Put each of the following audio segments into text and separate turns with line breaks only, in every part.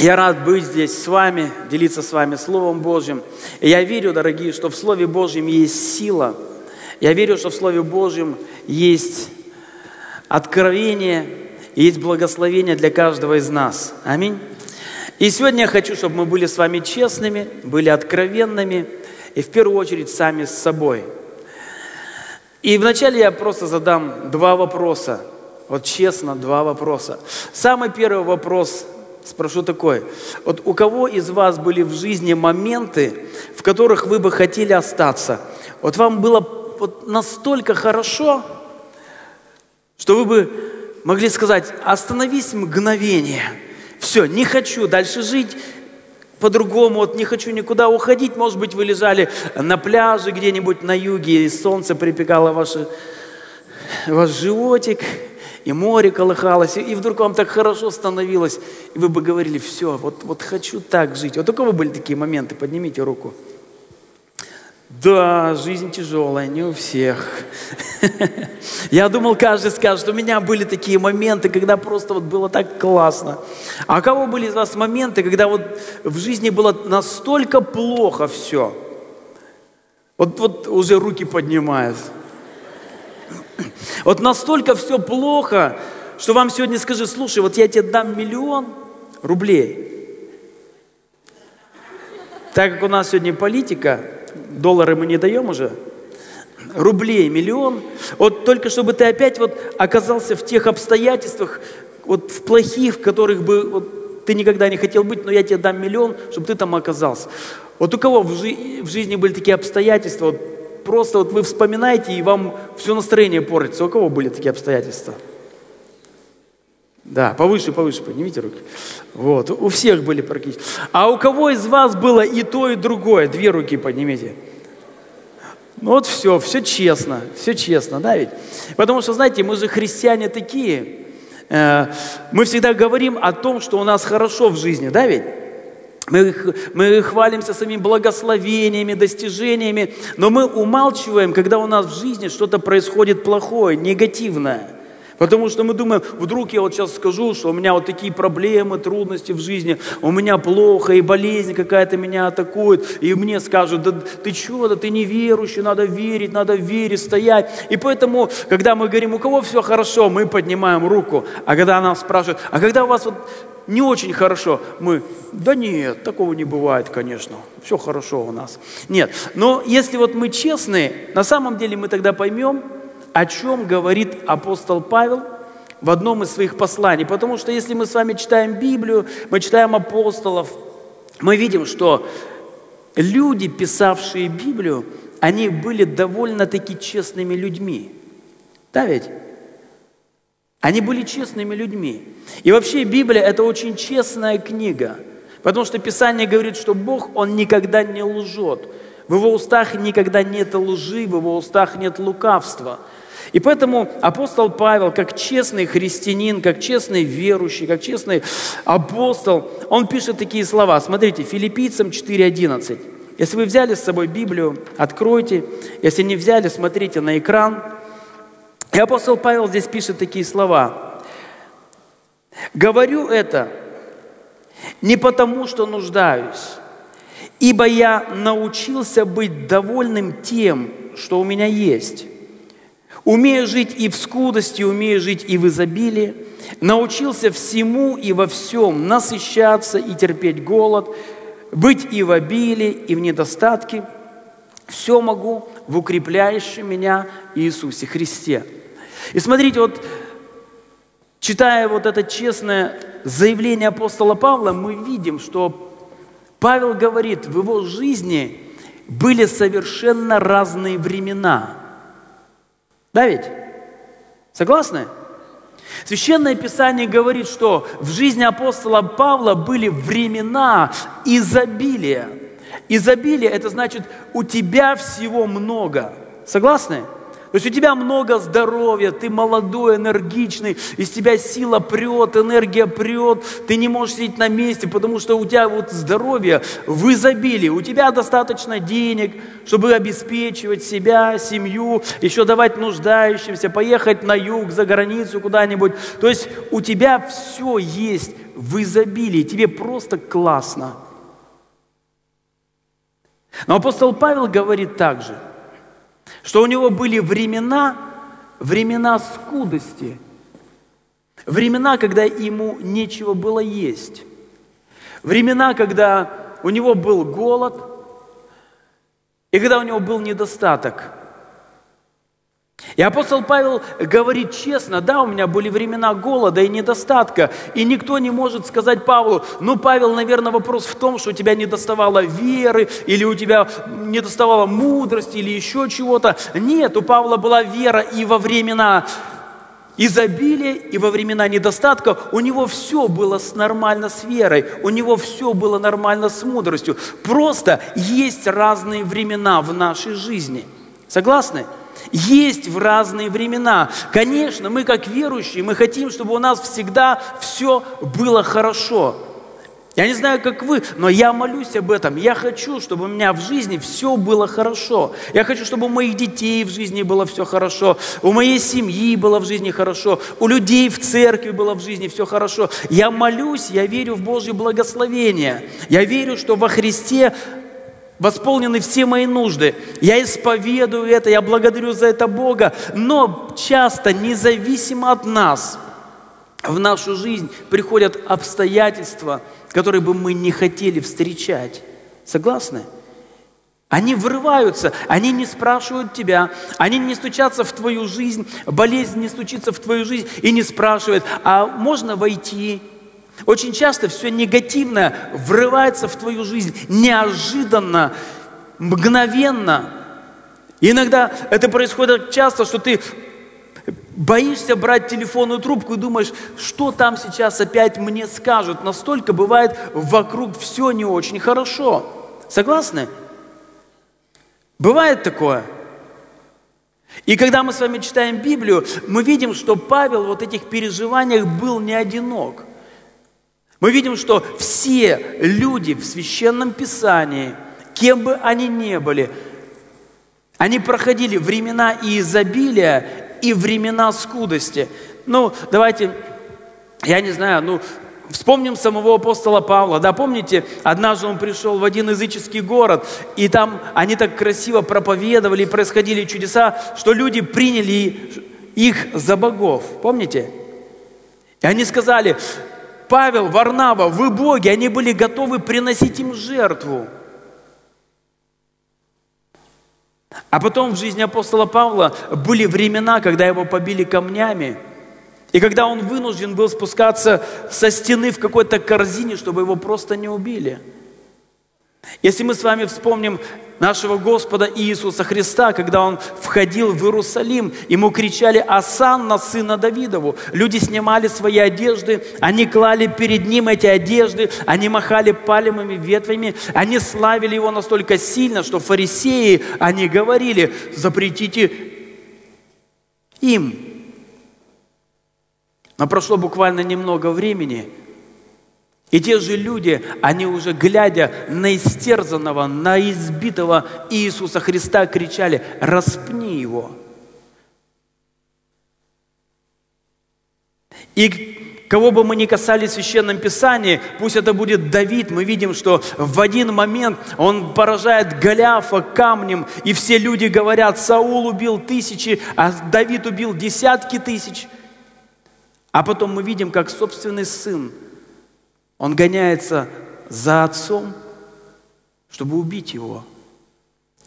Я рад быть здесь с вами, делиться с вами Словом Божьим. И я верю, дорогие, что в Слове Божьем есть сила. Я верю, что в Слове Божьем есть откровение, есть благословение для каждого из нас. Аминь. И сегодня я хочу, чтобы мы были с вами честными, были откровенными и в первую очередь сами с собой. И вначале я просто задам два вопроса. Вот честно, два вопроса. Самый первый вопрос спрошу такой. Вот у кого из вас были в жизни моменты, в которых вы бы хотели остаться? Вот вам было вот настолько хорошо, что вы бы могли сказать, остановись мгновение – все, не хочу дальше жить, по-другому, вот не хочу никуда уходить. Может быть, вы лежали на пляже где-нибудь на юге, и солнце припекало ваши, ваш животик, и море колыхалось, и вдруг вам так хорошо становилось, и вы бы говорили, все, вот, вот хочу так жить. Вот у кого были такие моменты? Поднимите руку. Да, жизнь тяжелая, не у всех. Я думал, каждый скажет, у меня были такие моменты, когда просто вот было так классно. А у кого были из вас моменты, когда вот в жизни было настолько плохо все? Вот, вот уже руки поднимают. Вот настолько все плохо, что вам сегодня скажи, слушай, вот я тебе дам миллион рублей. Так как у нас сегодня политика, доллары мы не даем уже, рублей миллион, вот только чтобы ты опять вот оказался в тех обстоятельствах, вот в плохих, в которых бы вот, ты никогда не хотел быть, но я тебе дам миллион, чтобы ты там оказался. Вот у кого в, жи- в жизни были такие обстоятельства, вот просто вот вы вспоминаете, и вам все настроение портится. У кого были такие обстоятельства? Да, повыше, повыше, поднимите руки. Вот, у всех были практически. А у кого из вас было и то, и другое? Две руки поднимите. Ну вот все, все честно, все честно, да ведь? Потому что, знаете, мы же христиане такие. Э, мы всегда говорим о том, что у нас хорошо в жизни, да ведь? Мы, мы хвалимся своими благословениями, достижениями, но мы умалчиваем, когда у нас в жизни что-то происходит плохое, негативное – Потому что мы думаем, вдруг я вот сейчас скажу, что у меня вот такие проблемы, трудности в жизни, у меня плохо, и болезнь какая-то меня атакует, и мне скажут, да ты что, да ты неверующий, надо верить, надо верить, стоять. И поэтому, когда мы говорим, у кого все хорошо, мы поднимаем руку, а когда нас спрашивают, а когда у вас вот не очень хорошо, мы, да нет, такого не бывает, конечно, все хорошо у нас. Нет, но если вот мы честные, на самом деле мы тогда поймем, о чем говорит апостол Павел в одном из своих посланий. Потому что если мы с вами читаем Библию, мы читаем апостолов, мы видим, что люди, писавшие Библию, они были довольно-таки честными людьми. Да ведь? Они были честными людьми. И вообще Библия – это очень честная книга. Потому что Писание говорит, что Бог, Он никогда не лжет. В Его устах никогда нет лжи, в Его устах нет лукавства – и поэтому апостол Павел, как честный христианин, как честный верующий, как честный апостол, он пишет такие слова. Смотрите, филиппийцам 4.11. Если вы взяли с собой Библию, откройте. Если не взяли, смотрите на экран. И апостол Павел здесь пишет такие слова. «Говорю это не потому, что нуждаюсь, ибо я научился быть довольным тем, что у меня есть» Умею жить и в скудости, умею жить и в изобилии. Научился всему и во всем насыщаться и терпеть голод, быть и в обилии, и в недостатке. Все могу в укрепляющем меня Иисусе Христе. И смотрите, вот читая вот это честное заявление апостола Павла, мы видим, что Павел говорит, в его жизни были совершенно разные времена – да ведь? Согласны? Священное Писание говорит, что в жизни апостола Павла были времена изобилия. Изобилие – это значит, у тебя всего много. Согласны? То есть у тебя много здоровья, ты молодой, энергичный, из тебя сила прет, энергия прет, ты не можешь сидеть на месте, потому что у тебя вот здоровье в изобилии, у тебя достаточно денег, чтобы обеспечивать себя, семью, еще давать нуждающимся, поехать на юг, за границу куда-нибудь. То есть у тебя все есть в изобилии, тебе просто классно. Но апостол Павел говорит также, что у него были времена, времена скудости, времена, когда ему нечего было есть, времена, когда у него был голод, и когда у него был недостаток – и апостол Павел говорит честно, да, у меня были времена голода и недостатка, и никто не может сказать Павлу, ну, Павел, наверное, вопрос в том, что у тебя не доставало веры, или у тебя не доставало мудрости, или еще чего-то. Нет, у Павла была вера и во времена изобилия, и во времена недостатка у него все было нормально с верой, у него все было нормально с мудростью. Просто есть разные времена в нашей жизни. Согласны? Есть в разные времена. Конечно, мы как верующие, мы хотим, чтобы у нас всегда все было хорошо. Я не знаю, как вы, но я молюсь об этом. Я хочу, чтобы у меня в жизни все было хорошо. Я хочу, чтобы у моих детей в жизни было все хорошо, у моей семьи было в жизни хорошо, у людей в церкви было в жизни все хорошо. Я молюсь, я верю в Божье благословение. Я верю, что во Христе восполнены все мои нужды. Я исповедую это, я благодарю за это Бога, но часто, независимо от нас, в нашу жизнь приходят обстоятельства, которые бы мы не хотели встречать. Согласны? Они врываются, они не спрашивают тебя, они не стучатся в твою жизнь, болезнь не стучится в твою жизнь и не спрашивает, а можно войти, очень часто все негативное врывается в твою жизнь неожиданно, мгновенно. Иногда это происходит часто, что ты боишься брать телефонную трубку и думаешь, что там сейчас опять мне скажут. Настолько бывает вокруг все не очень хорошо. Согласны? Бывает такое. И когда мы с вами читаем Библию, мы видим, что Павел в вот этих переживаниях был не одинок. Мы видим, что все люди в Священном Писании, кем бы они ни были, они проходили времена и изобилия, и времена скудости. Ну, давайте, я не знаю, ну, Вспомним самого апостола Павла, да, помните, однажды он пришел в один языческий город, и там они так красиво проповедовали, происходили чудеса, что люди приняли их за богов, помните? И они сказали, Павел, Варнава, вы боги, они были готовы приносить им жертву. А потом в жизни апостола Павла были времена, когда его побили камнями, и когда он вынужден был спускаться со стены в какой-то корзине, чтобы его просто не убили – если мы с вами вспомним нашего Господа Иисуса Христа, когда Он входил в Иерусалим, Ему кричали «Асанна, сына Давидову». Люди снимали свои одежды, они клали перед Ним эти одежды, они махали палевыми ветвями, они славили Его настолько сильно, что фарисеи, они говорили «Запретите им». Но прошло буквально немного времени – и те же люди, они уже глядя на истерзанного, на избитого Иисуса Христа, кричали, распни его. И кого бы мы ни касались в Священном Писании, пусть это будет Давид, мы видим, что в один момент он поражает Голиафа камнем, и все люди говорят, Саул убил тысячи, а Давид убил десятки тысяч. А потом мы видим, как собственный сын – он гоняется за отцом, чтобы убить его.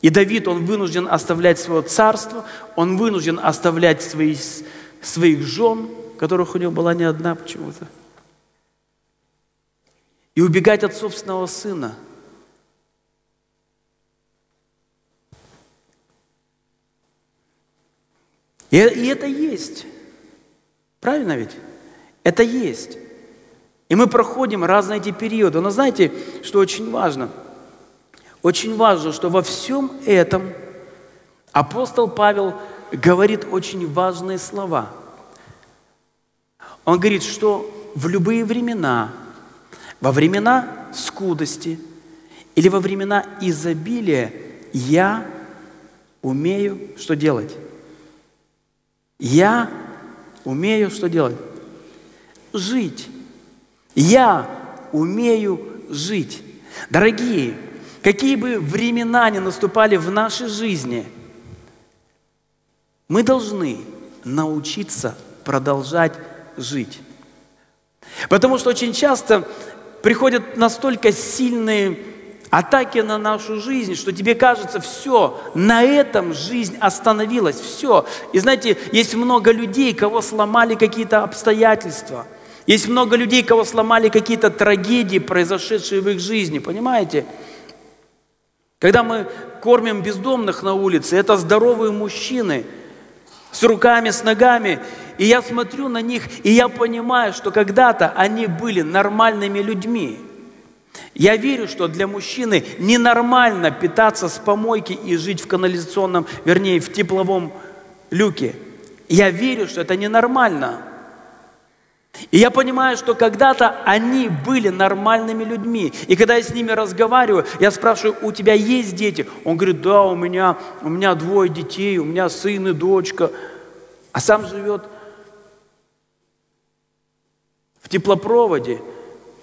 И Давид, он вынужден оставлять свое царство, он вынужден оставлять свои, своих жен, которых у него была не одна почему-то, и убегать от собственного сына. И, и это есть. Правильно ведь? Это есть. И мы проходим разные эти периоды. Но знаете, что очень важно? Очень важно, что во всем этом апостол Павел говорит очень важные слова. Он говорит, что в любые времена, во времена скудости или во времена изобилия я умею что делать? Я умею что делать? Жить Я умею жить. Дорогие, какие бы времена ни наступали в нашей жизни, мы должны научиться продолжать жить. Потому что очень часто приходят настолько сильные атаки на нашу жизнь, что тебе кажется, все, на этом жизнь остановилась, все. И знаете, есть много людей, кого сломали какие-то обстоятельства. Есть много людей, кого сломали какие-то трагедии, произошедшие в их жизни, понимаете? Когда мы кормим бездомных на улице, это здоровые мужчины с руками, с ногами, и я смотрю на них, и я понимаю, что когда-то они были нормальными людьми – я верю, что для мужчины ненормально питаться с помойки и жить в канализационном, вернее, в тепловом люке. Я верю, что это ненормально. И я понимаю, что когда-то они были нормальными людьми. И когда я с ними разговариваю, я спрашиваю, у тебя есть дети? Он говорит, да, у меня, у меня двое детей, у меня сын и дочка. А сам живет в теплопроводе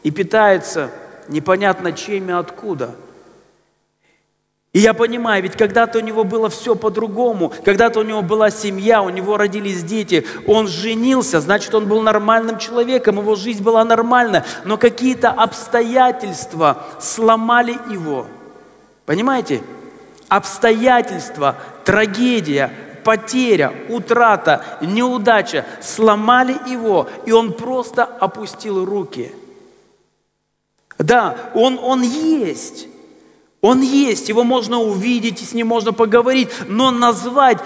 и питается непонятно чем и откуда. И я понимаю, ведь когда-то у него было все по-другому, когда-то у него была семья, у него родились дети, он женился, значит, он был нормальным человеком, его жизнь была нормальна, но какие-то обстоятельства сломали его. Понимаете? Обстоятельства, трагедия, потеря, утрата, неудача сломали его, и он просто опустил руки – да, он, он есть. Он есть, его можно увидеть, с ним можно поговорить, но назвать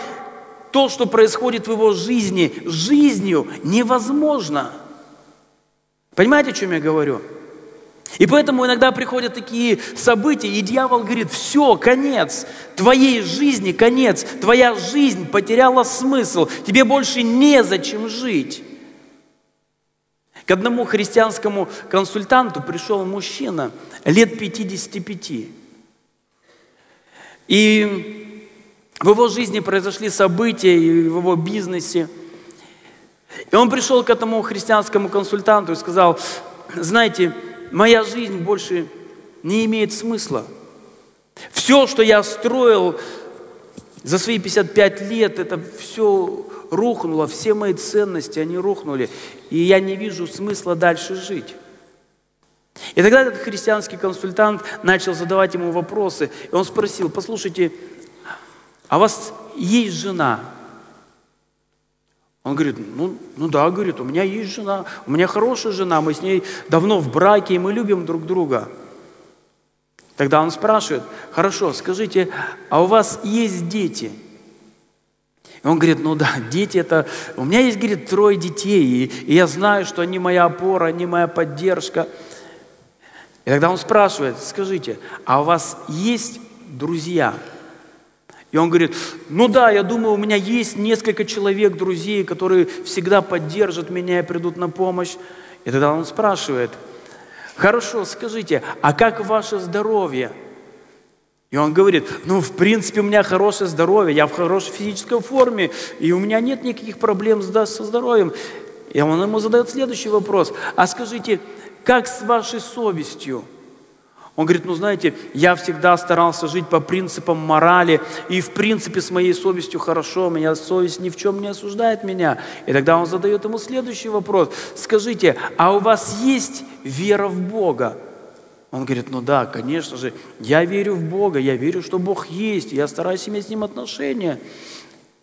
то, что происходит в его жизни, жизнью невозможно. Понимаете, о чем я говорю? И поэтому иногда приходят такие события, и дьявол говорит, все, конец, твоей жизни конец, твоя жизнь потеряла смысл, тебе больше незачем жить. К одному христианскому консультанту пришел мужчина лет 55. И в его жизни произошли события, и в его бизнесе. И он пришел к этому христианскому консультанту и сказал, знаете, моя жизнь больше не имеет смысла. Все, что я строил за свои 55 лет, это все рухнуло, все мои ценности, они рухнули, и я не вижу смысла дальше жить. И тогда этот христианский консультант начал задавать ему вопросы, и он спросил, послушайте, а у вас есть жена? Он говорит, ну, ну да, говорит, у меня есть жена, у меня хорошая жена, мы с ней давно в браке, и мы любим друг друга. Тогда он спрашивает, хорошо, скажите, а у вас есть дети? И он говорит, ну да, дети это... У меня есть, говорит, трое детей, и, и я знаю, что они моя опора, они моя поддержка. И тогда он спрашивает, скажите, а у вас есть друзья? И он говорит, ну да, я думаю, у меня есть несколько человек, друзей, которые всегда поддержат меня и придут на помощь. И тогда он спрашивает, хорошо, скажите, а как ваше здоровье? И он говорит, ну, в принципе, у меня хорошее здоровье, я в хорошей физической форме, и у меня нет никаких проблем со здоровьем. И он ему задает следующий вопрос. А скажите, как с вашей совестью? Он говорит, ну знаете, я всегда старался жить по принципам морали, и в принципе с моей совестью хорошо, меня совесть ни в чем не осуждает меня. И тогда он задает ему следующий вопрос. Скажите, а у вас есть вера в Бога? Он говорит, ну да, конечно же, я верю в Бога, я верю, что Бог есть, я стараюсь иметь с Ним отношения.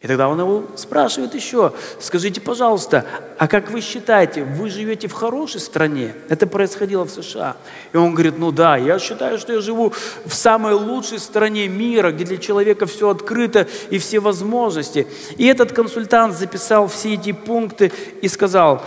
И тогда он его спрашивает еще, скажите, пожалуйста, а как вы считаете, вы живете в хорошей стране? Это происходило в США. И он говорит, ну да, я считаю, что я живу в самой лучшей стране мира, где для человека все открыто и все возможности. И этот консультант записал все эти пункты и сказал,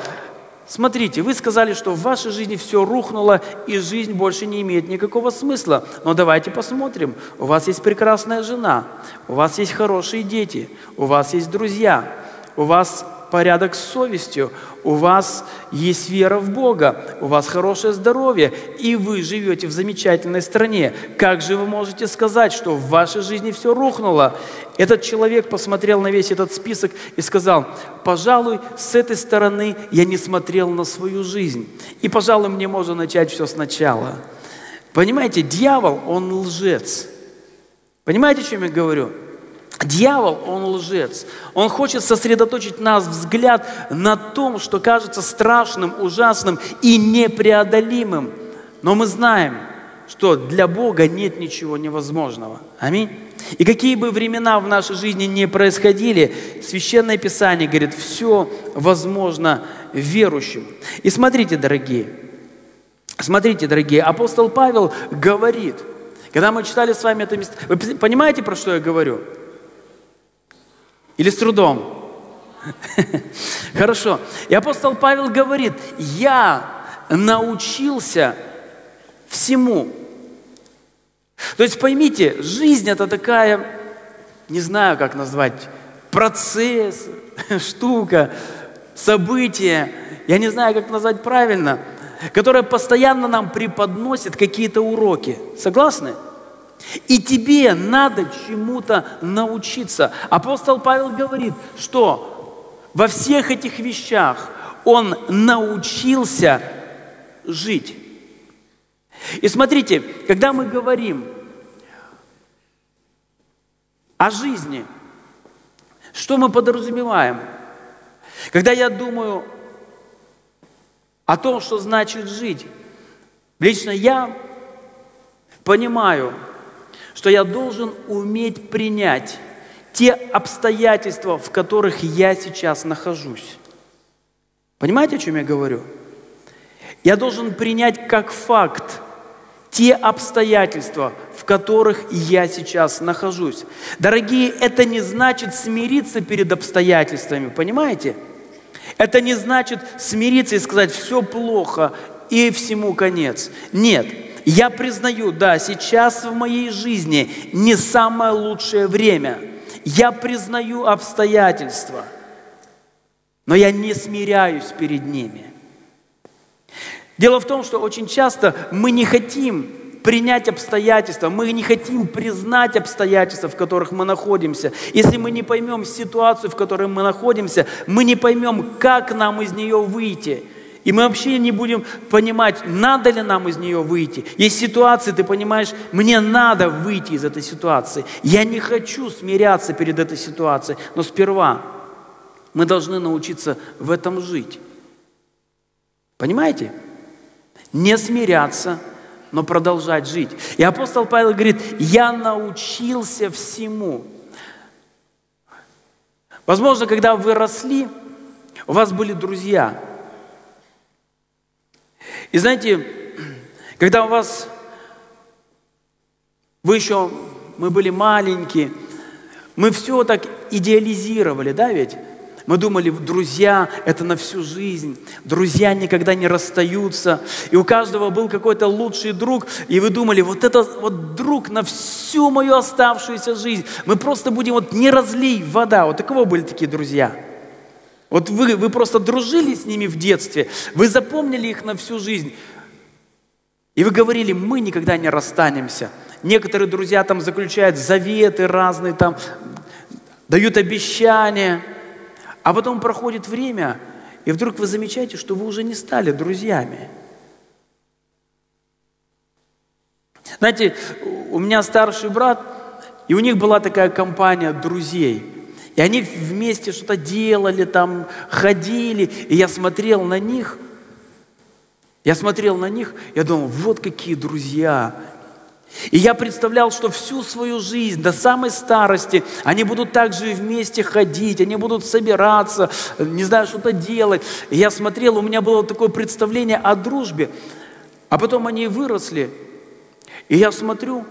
Смотрите, вы сказали, что в вашей жизни все рухнуло, и жизнь больше не имеет никакого смысла. Но давайте посмотрим. У вас есть прекрасная жена, у вас есть хорошие дети, у вас есть друзья, у вас порядок с совестью, у вас есть вера в Бога, у вас хорошее здоровье, и вы живете в замечательной стране. Как же вы можете сказать, что в вашей жизни все рухнуло? Этот человек посмотрел на весь этот список и сказал, пожалуй, с этой стороны я не смотрел на свою жизнь. И, пожалуй, мне можно начать все сначала. Понимаете, дьявол, он лжец. Понимаете, о чем я говорю? Дьявол, он лжец. Он хочет сосредоточить нас взгляд на том, что кажется страшным, ужасным и непреодолимым. Но мы знаем, что для Бога нет ничего невозможного. Аминь. И какие бы времена в нашей жизни не происходили, Священное Писание говорит, все возможно верующим. И смотрите, дорогие, смотрите, дорогие, апостол Павел говорит, когда мы читали с вами это место, вы понимаете, про что я говорю? Или с трудом? Хорошо. И апостол Павел говорит, я научился всему. То есть поймите, жизнь это такая, не знаю, как назвать, процесс, штука, событие, я не знаю, как назвать правильно, которая постоянно нам преподносит какие-то уроки. Согласны? И тебе надо чему-то научиться. Апостол Павел говорит, что во всех этих вещах он научился жить. И смотрите, когда мы говорим о жизни, что мы подразумеваем? Когда я думаю о том, что значит жить, лично я понимаю, что я должен уметь принять те обстоятельства, в которых я сейчас нахожусь. Понимаете, о чем я говорю? Я должен принять как факт те обстоятельства, в которых я сейчас нахожусь. Дорогие, это не значит смириться перед обстоятельствами, понимаете? Это не значит смириться и сказать, все плохо и всему конец. Нет, я признаю, да, сейчас в моей жизни не самое лучшее время. Я признаю обстоятельства, но я не смиряюсь перед ними. Дело в том, что очень часто мы не хотим принять обстоятельства, мы не хотим признать обстоятельства, в которых мы находимся. Если мы не поймем ситуацию, в которой мы находимся, мы не поймем, как нам из нее выйти – и мы вообще не будем понимать, надо ли нам из нее выйти. Есть ситуации, ты понимаешь, мне надо выйти из этой ситуации. Я не хочу смиряться перед этой ситуацией. Но сперва мы должны научиться в этом жить. Понимаете? Не смиряться, но продолжать жить. И апостол Павел говорит, я научился всему. Возможно, когда вы росли, у вас были друзья – и знаете, когда у вас, вы еще, мы были маленькие, мы все так идеализировали, да ведь? Мы думали, друзья – это на всю жизнь. Друзья никогда не расстаются. И у каждого был какой-то лучший друг. И вы думали, вот это вот друг на всю мою оставшуюся жизнь. Мы просто будем вот не разлей вода. Вот у были такие друзья? Вот вы, вы просто дружили с ними в детстве, вы запомнили их на всю жизнь. И вы говорили, мы никогда не расстанемся. Некоторые друзья там заключают заветы разные, там дают обещания. А потом проходит время, и вдруг вы замечаете, что вы уже не стали друзьями. Знаете, у меня старший брат, и у них была такая компания друзей – и они вместе что-то делали, там ходили. И я смотрел на них. Я смотрел на них, я думал, вот какие друзья. И я представлял, что всю свою жизнь, до самой старости, они будут также вместе ходить, они будут собираться, не знаю, что-то делать. И я смотрел, у меня было такое представление о дружбе. А потом они выросли, и я смотрю,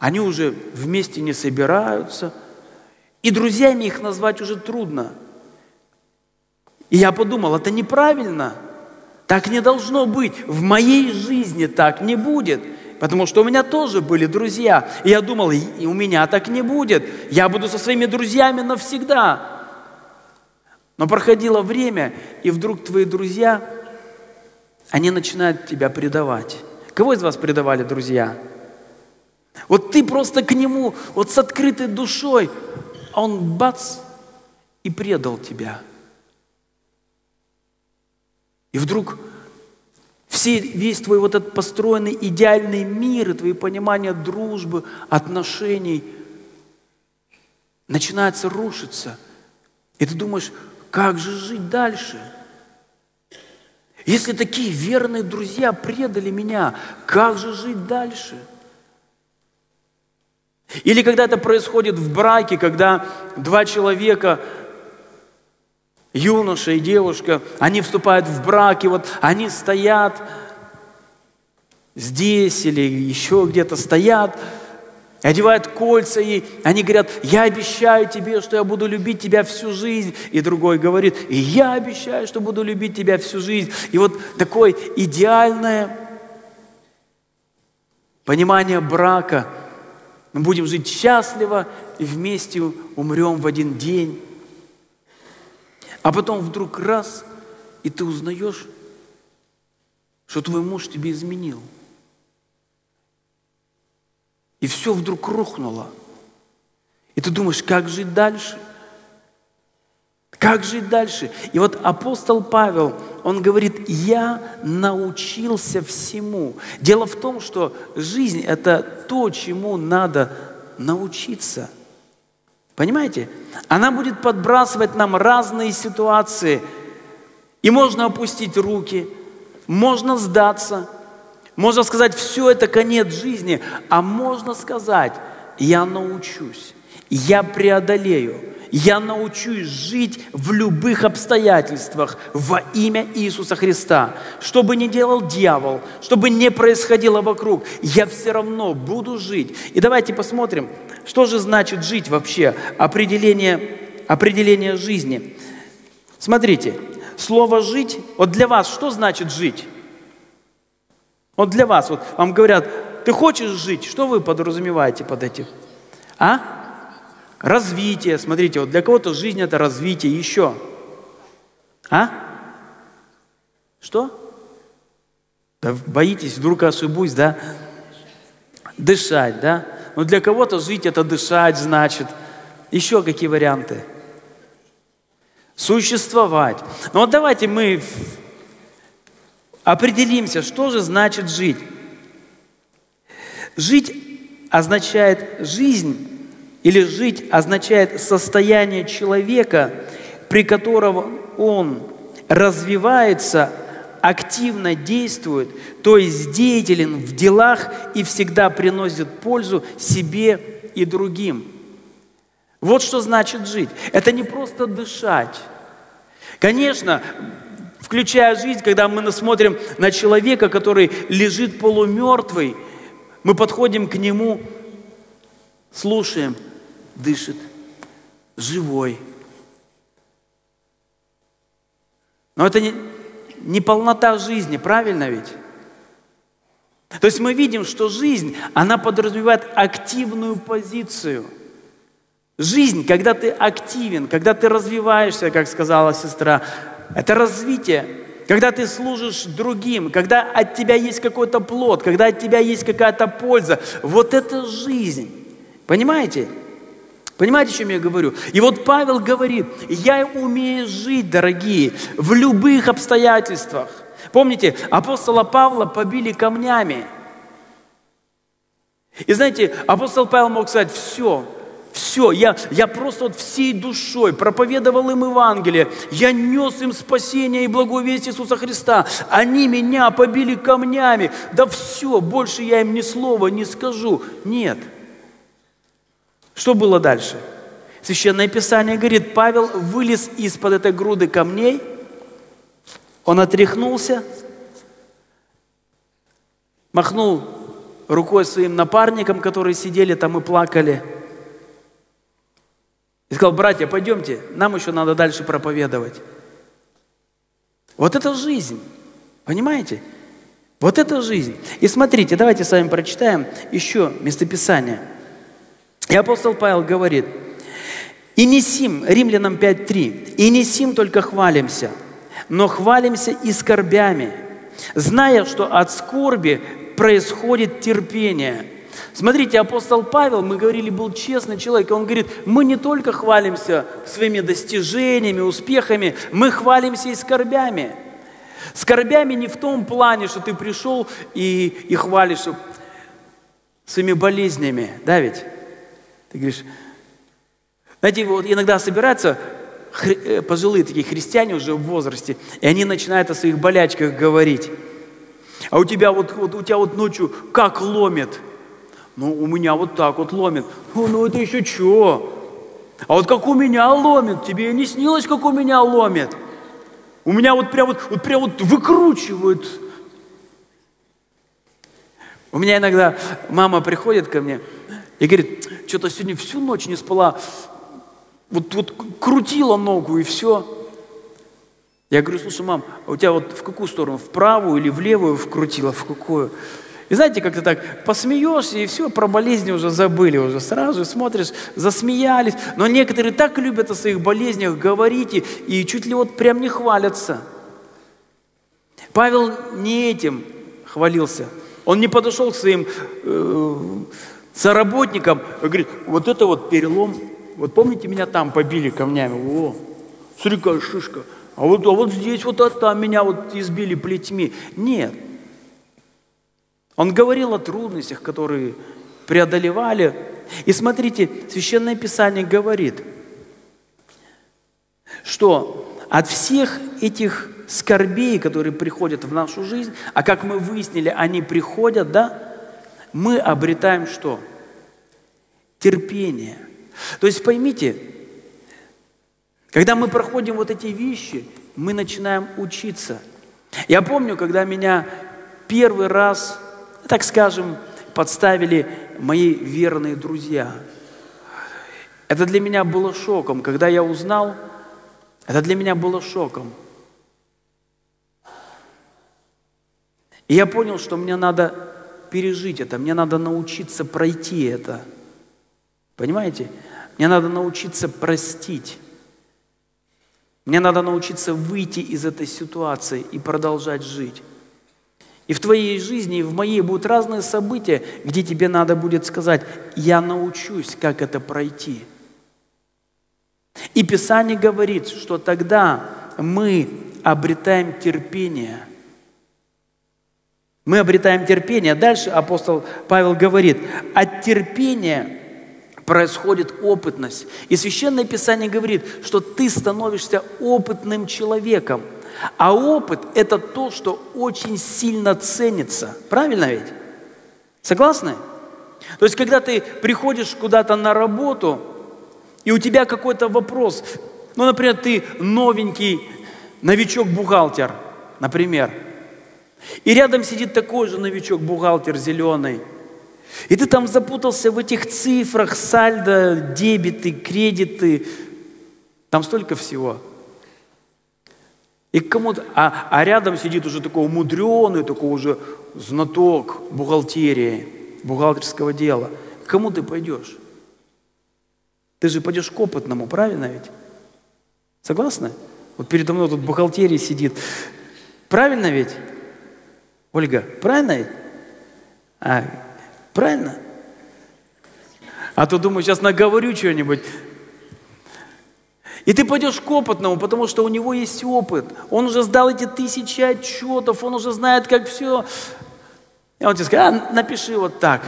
они уже вместе не собираются – и друзьями их назвать уже трудно. И я подумал, это неправильно. Так не должно быть. В моей жизни так не будет. Потому что у меня тоже были друзья. И я думал, и у меня так не будет. Я буду со своими друзьями навсегда. Но проходило время, и вдруг твои друзья, они начинают тебя предавать. Кого из вас предавали друзья? Вот ты просто к нему, вот с открытой душой, а он бац, и предал тебя. И вдруг все, весь твой вот этот построенный идеальный мир и твои понимания дружбы, отношений начинается рушиться. И ты думаешь, как же жить дальше? Если такие верные друзья предали меня, как же жить дальше? Или когда это происходит в браке, когда два человека юноша и девушка, они вступают в брак, и вот они стоят здесь или еще где-то стоят, одевают кольца, и они говорят, я обещаю тебе, что я буду любить тебя всю жизнь. И другой говорит, и я обещаю, что буду любить тебя всю жизнь. И вот такое идеальное понимание брака. Мы будем жить счастливо и вместе умрем в один день. А потом вдруг раз, и ты узнаешь, что твой муж тебе изменил. И все вдруг рухнуло. И ты думаешь, как жить дальше? Как жить дальше? И вот апостол Павел, он говорит, я научился всему. Дело в том, что жизнь – это то, чему надо научиться – Понимаете? Она будет подбрасывать нам разные ситуации. И можно опустить руки, можно сдаться, можно сказать, все это конец жизни, а можно сказать, я научусь, я преодолею, я научусь жить в любых обстоятельствах во имя Иисуса Христа. Что бы ни делал дьявол, что бы ни происходило вокруг, я все равно буду жить. И давайте посмотрим, что же значит жить вообще? Определение, определение жизни. Смотрите, слово «жить», вот для вас что значит жить? Вот для вас, вот вам говорят, ты хочешь жить, что вы подразумеваете под этим? А? Развитие, смотрите, вот для кого-то жизнь это развитие, еще. А? Что? Да боитесь, вдруг ошибусь, да? Дышать, да? Но для кого-то жить это дышать значит. Еще какие варианты? Существовать. Ну вот давайте мы определимся, что же значит жить. Жить означает жизнь, или жить означает состояние человека, при котором он развивается активно действует, то есть деятелен в делах и всегда приносит пользу себе и другим. Вот что значит жить. Это не просто дышать. Конечно, включая жизнь, когда мы смотрим на человека, который лежит полумертвый, мы подходим к нему, слушаем, дышит, живой. Но это не, не полнота жизни, правильно ведь? То есть мы видим, что жизнь, она подразумевает активную позицию. Жизнь, когда ты активен, когда ты развиваешься, как сказала сестра, это развитие. Когда ты служишь другим, когда от тебя есть какой-то плод, когда от тебя есть какая-то польза, вот это жизнь. Понимаете? Понимаете, о чем я говорю? И вот Павел говорит, я умею жить, дорогие, в любых обстоятельствах. Помните, апостола Павла побили камнями. И знаете, апостол Павел мог сказать, все, все, я, я просто вот всей душой проповедовал им Евангелие, я нес им спасение и благую весть Иисуса Христа. Они меня побили камнями. Да все, больше я им ни слова не скажу. Нет – что было дальше? Священное Писание говорит, Павел вылез из-под этой груды камней, он отряхнулся, махнул рукой своим напарникам, которые сидели там и плакали, и сказал, братья, пойдемте, нам еще надо дальше проповедовать. Вот это жизнь, понимаете? Вот это жизнь. И смотрите, давайте с вами прочитаем еще местописание – и апостол Павел говорит, И не сим, Римлянам 5.3, и не сим только хвалимся, но хвалимся и скорбями, зная, что от скорби происходит терпение. Смотрите, апостол Павел, мы говорили, был честный человек, он говорит, мы не только хвалимся своими достижениями, успехами, мы хвалимся и скорбями. Скорбями не в том плане, что ты пришел и, и хвалишь своими болезнями, да ведь? Ты говоришь, знаете, вот иногда собираются э, пожилые такие христиане уже в возрасте, и они начинают о своих болячках говорить. А у тебя вот, вот, у тебя вот ночью как ломит? Ну, у меня вот так вот ломит. Ну, ну это еще что? А вот как у меня ломит, тебе не снилось, как у меня ломит? У меня вот прям вот, вот прям вот выкручивают. У меня иногда мама приходит ко мне и говорит, что-то сегодня всю ночь не спала, вот, вот крутила ногу и все. Я говорю, слушай, мам, а у тебя вот в какую сторону? В правую или в левую вкрутила? В какую? И знаете, как-то так посмеешься, и все, про болезни уже забыли, уже сразу смотришь, засмеялись. Но некоторые так любят о своих болезнях говорить, и, и чуть ли вот прям не хвалятся. Павел не этим хвалился. Он не подошел к своим э, соработникам и говорит, вот это вот перелом, вот помните, меня там побили камнями, о, смотри, какая шишка. А вот, а вот здесь вот а там меня вот избили плетьми. Нет. Он говорил о трудностях, которые преодолевали. И смотрите, Священное Писание говорит, что от всех этих скорбей, которые приходят в нашу жизнь, а как мы выяснили, они приходят, да, мы обретаем что? Терпение. То есть поймите, когда мы проходим вот эти вещи, мы начинаем учиться. Я помню, когда меня первый раз, так скажем, подставили мои верные друзья. Это для меня было шоком. Когда я узнал, это для меня было шоком. И я понял, что мне надо пережить это, мне надо научиться пройти это. Понимаете? Мне надо научиться простить. Мне надо научиться выйти из этой ситуации и продолжать жить. И в твоей жизни, и в моей будут разные события, где тебе надо будет сказать, я научусь, как это пройти. И Писание говорит, что тогда мы обретаем терпение. Мы обретаем терпение. Дальше апостол Павел говорит, от терпения происходит опытность. И Священное Писание говорит, что ты становишься опытным человеком. А опыт – это то, что очень сильно ценится. Правильно ведь? Согласны? То есть, когда ты приходишь куда-то на работу, и у тебя какой-то вопрос, ну, например, ты новенький новичок-бухгалтер, например, и рядом сидит такой же новичок-бухгалтер зеленый – и ты там запутался в этих цифрах, сальдо, дебиты, кредиты. Там столько всего. И кому-то, а, а рядом сидит уже такой умудренный, такой уже знаток бухгалтерии, бухгалтерского дела. К кому ты пойдешь? Ты же пойдешь к опытному, правильно ведь? Согласны? Вот передо мной тут бухгалтерия сидит. Правильно ведь? Ольга, правильно? А, Правильно? А то думаю, сейчас наговорю что-нибудь. И ты пойдешь к опытному, потому что у него есть опыт. Он уже сдал эти тысячи отчетов, он уже знает, как все. И он тебе скажет, а, напиши вот так.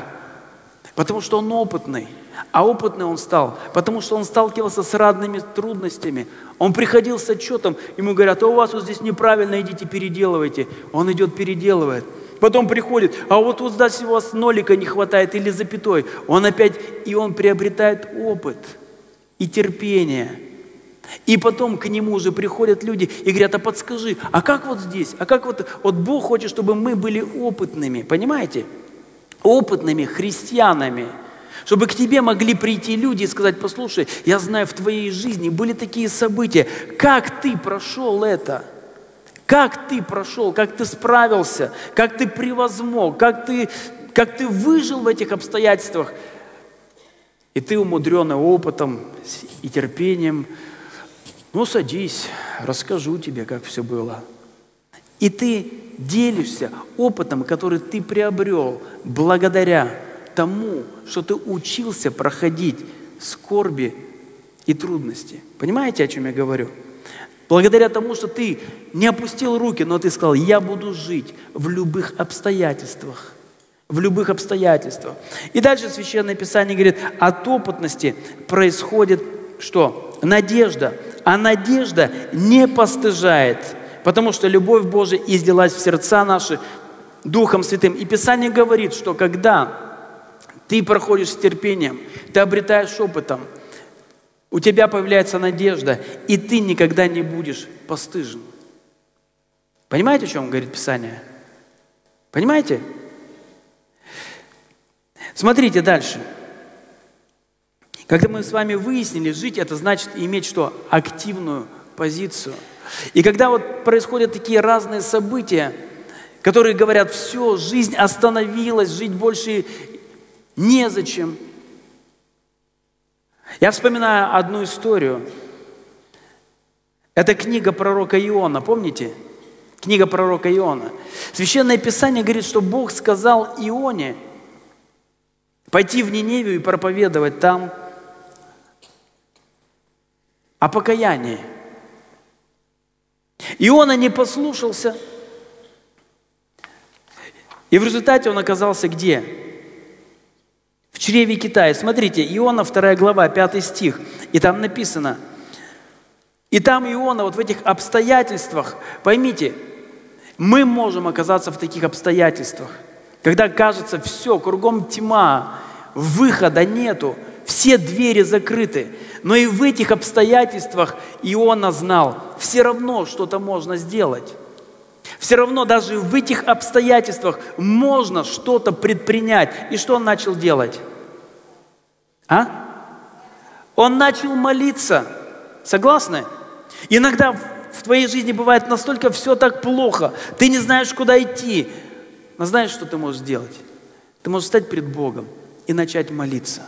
Потому что он опытный. А опытный он стал, потому что он сталкивался с разными трудностями. Он приходил с отчетом, ему говорят, а у вас вот здесь неправильно, идите переделывайте. Он идет, переделывает. Потом приходит, а вот вот здесь у вас нолика не хватает или запятой. Он опять, и он приобретает опыт и терпение. И потом к нему уже приходят люди и говорят, а подскажи, а как вот здесь? А как вот, вот Бог хочет, чтобы мы были опытными, понимаете? Опытными христианами. Чтобы к тебе могли прийти люди и сказать, послушай, я знаю, в твоей жизни были такие события. Как ты прошел это? Как ты прошел, как ты справился, как ты превозмог, как ты, как ты выжил в этих обстоятельствах. И ты, умудренный опытом и терпением, ну, садись, расскажу тебе, как все было. И ты делишься опытом, который ты приобрел благодаря тому, что ты учился проходить скорби и трудности. Понимаете, о чем я говорю? Благодаря тому, что ты не опустил руки, но ты сказал, я буду жить в любых обстоятельствах. В любых обстоятельствах. И дальше Священное Писание говорит, от опытности происходит что? Надежда. А надежда не постыжает, потому что любовь Божия излилась в сердца наши Духом Святым. И Писание говорит, что когда ты проходишь с терпением, ты обретаешь опытом – у тебя появляется надежда, и ты никогда не будешь постыжен. Понимаете, о чем говорит Писание? Понимаете? Смотрите дальше. Когда мы с вами выяснили, жить это значит иметь что? Активную позицию. И когда вот происходят такие разные события, которые говорят, все, жизнь остановилась, жить больше незачем, я вспоминаю одну историю. Это книга пророка Иона, помните? Книга пророка Иона. Священное Писание говорит, что Бог сказал Ионе пойти в Ниневию и проповедовать там о покаянии. Иона не послушался, и в результате он оказался где? в чреве Китая. Смотрите, Иона 2 глава, 5 стих, и там написано, и там Иона вот в этих обстоятельствах, поймите, мы можем оказаться в таких обстоятельствах, когда кажется все, кругом тьма, выхода нету, все двери закрыты. Но и в этих обстоятельствах Иона знал, все равно что-то можно сделать. Все равно даже в этих обстоятельствах можно что-то предпринять. И что он начал делать? А? Он начал молиться. Согласны? Иногда в твоей жизни бывает настолько все так плохо, ты не знаешь, куда идти. Но знаешь, что ты можешь сделать? Ты можешь стать пред Богом и начать молиться.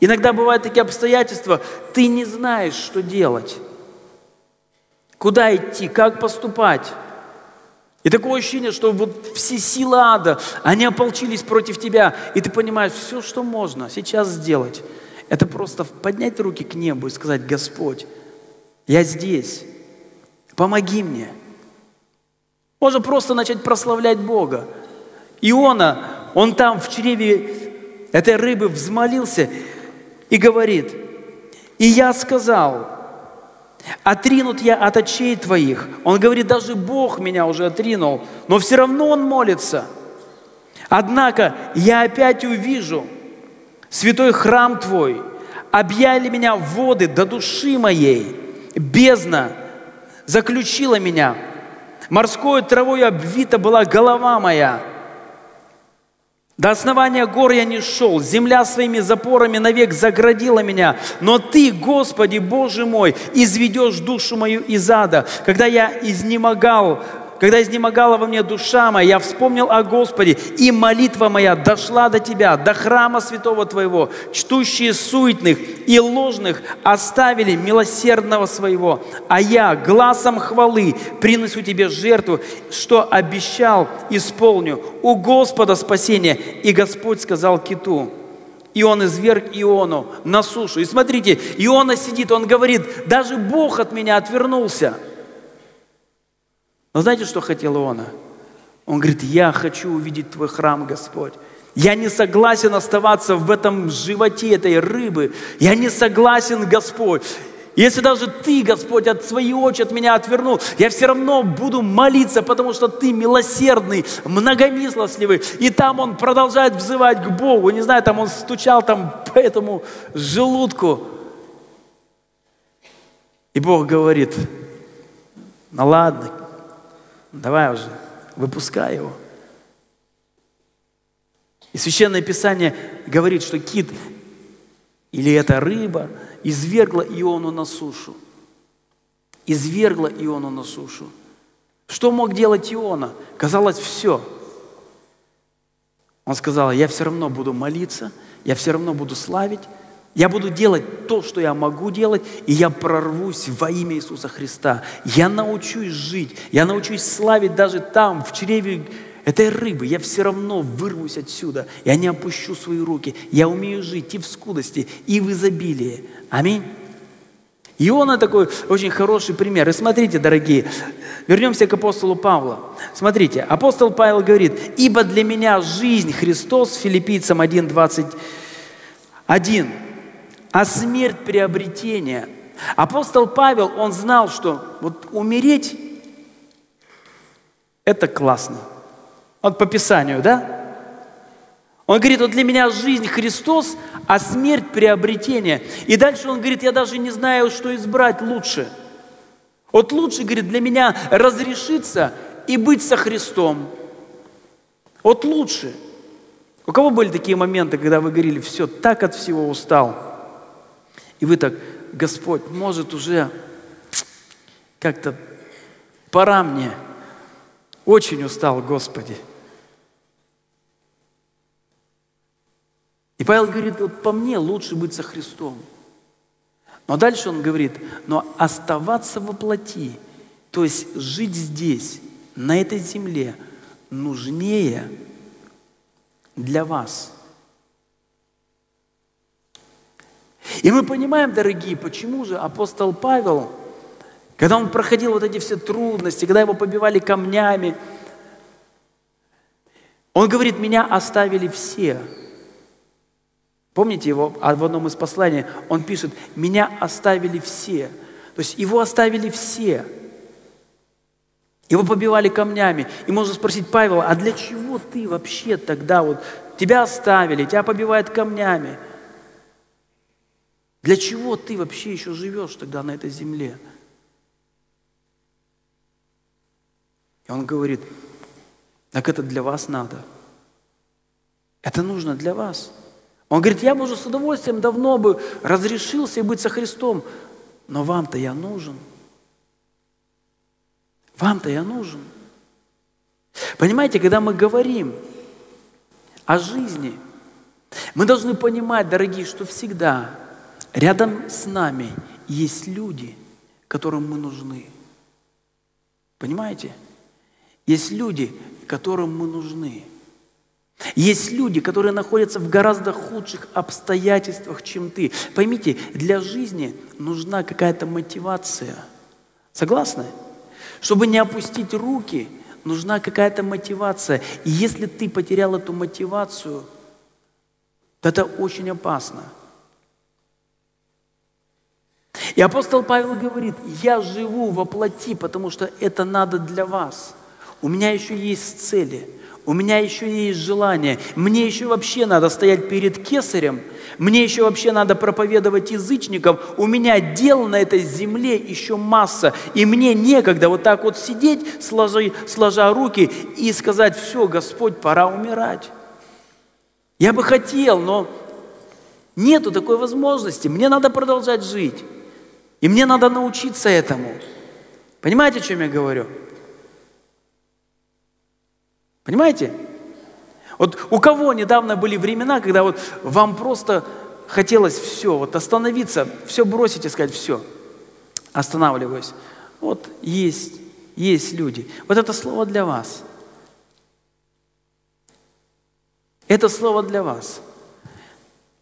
Иногда бывают такие обстоятельства, ты не знаешь, что делать. Куда идти, как поступать. И такое ощущение, что вот все силы ада, они ополчились против тебя. И ты понимаешь, все, что можно сейчас сделать, это просто поднять руки к небу и сказать, Господь, я здесь, помоги мне. Можно просто начать прославлять Бога. Иона, он там в чреве этой рыбы взмолился и говорит, и я сказал, Отринут я от очей твоих. Он говорит, даже Бог меня уже отринул, но все равно он молится. Однако я опять увижу святой храм твой, объяли меня воды до души моей, бездна заключила меня, морской травой обвита была голова моя – до основания гор я не шел, земля своими запорами навек заградила меня. Но Ты, Господи, Боже мой, изведешь душу мою из ада. Когда я изнемогал когда изнемогала во мне душа моя, я вспомнил о Господе, и молитва моя дошла до Тебя, до храма святого Твоего. Чтущие суетных и ложных оставили милосердного своего, а я глазом хвалы принесу Тебе жертву, что обещал, исполню. У Господа спасение. И Господь сказал киту, и он изверг Иону на сушу. И смотрите, Иона сидит, он говорит, даже Бог от меня отвернулся – но знаете, что хотел Иона? Он говорит, я хочу увидеть Твой храм, Господь. Я не согласен оставаться в этом животе этой рыбы. Я не согласен, Господь. Если даже Ты, Господь, от своей очи от меня отвернул, я все равно буду молиться, потому что Ты милосердный, многомислостливый. И там он продолжает взывать к Богу. Не знаю, там он стучал там по этому желудку. И Бог говорит, ну ладно, Давай уже, выпускай его. И Священное Писание говорит, что кит или эта рыба извергла Иону на сушу. Извергла Иону на сушу. Что мог делать Иона? Казалось, все. Он сказал, я все равно буду молиться, я все равно буду славить, я буду делать то, что я могу делать, и я прорвусь во имя Иисуса Христа. Я научусь жить, я научусь славить даже там, в чреве этой рыбы. Я все равно вырвусь отсюда. Я не опущу свои руки. Я умею жить и в скудости, и в изобилии. Аминь. Иона такой очень хороший пример. И смотрите, дорогие, вернемся к апостолу Павлу. Смотрите, апостол Павел говорит, «Ибо для меня жизнь Христос» филиппийцам 1.21 а смерть приобретения. Апостол Павел, он знал, что вот умереть – это классно. Вот по Писанию, да? Он говорит, вот для меня жизнь Христос, а смерть приобретение. И дальше он говорит, я даже не знаю, что избрать лучше. Вот лучше, говорит, для меня разрешиться и быть со Христом. Вот лучше. У кого были такие моменты, когда вы говорили, все, так от всего устал – и вы так, Господь, может уже как-то пора мне. Очень устал, Господи. И Павел говорит, вот по мне лучше быть со Христом. Но дальше он говорит, но оставаться во плоти, то есть жить здесь, на этой земле, нужнее для вас – И мы понимаем, дорогие, почему же апостол Павел, когда он проходил вот эти все трудности, когда его побивали камнями, он говорит, меня оставили все. Помните его а в одном из посланий? Он пишет, меня оставили все. То есть его оставили все. Его побивали камнями. И можно спросить Павел, а для чего ты вообще тогда вот, тебя оставили, тебя побивают камнями? Для чего ты вообще еще живешь тогда на этой земле? И он говорит, так это для вас надо. Это нужно для вас. Он говорит, я бы уже с удовольствием давно бы разрешился и быть со Христом, но вам-то я нужен. Вам-то я нужен. Понимаете, когда мы говорим о жизни, мы должны понимать, дорогие, что всегда Рядом с нами есть люди, которым мы нужны. Понимаете? Есть люди, которым мы нужны. Есть люди, которые находятся в гораздо худших обстоятельствах, чем ты. Поймите, для жизни нужна какая-то мотивация. Согласны? Чтобы не опустить руки, нужна какая-то мотивация. И если ты потерял эту мотивацию, то это очень опасно. И апостол Павел говорит, я живу во плоти, потому что это надо для вас. У меня еще есть цели, у меня еще есть желание, мне еще вообще надо стоять перед кесарем, мне еще вообще надо проповедовать язычникам, у меня дел на этой земле еще масса, и мне некогда вот так вот сидеть, сложа, сложа руки и сказать, все, Господь, пора умирать. Я бы хотел, но нету такой возможности, мне надо продолжать жить. И мне надо научиться этому. Понимаете, о чем я говорю? Понимаете? Вот у кого недавно были времена, когда вот вам просто хотелось все, вот остановиться, все бросить и сказать, все, останавливаюсь. Вот есть, есть люди. Вот это слово для вас. Это слово для вас.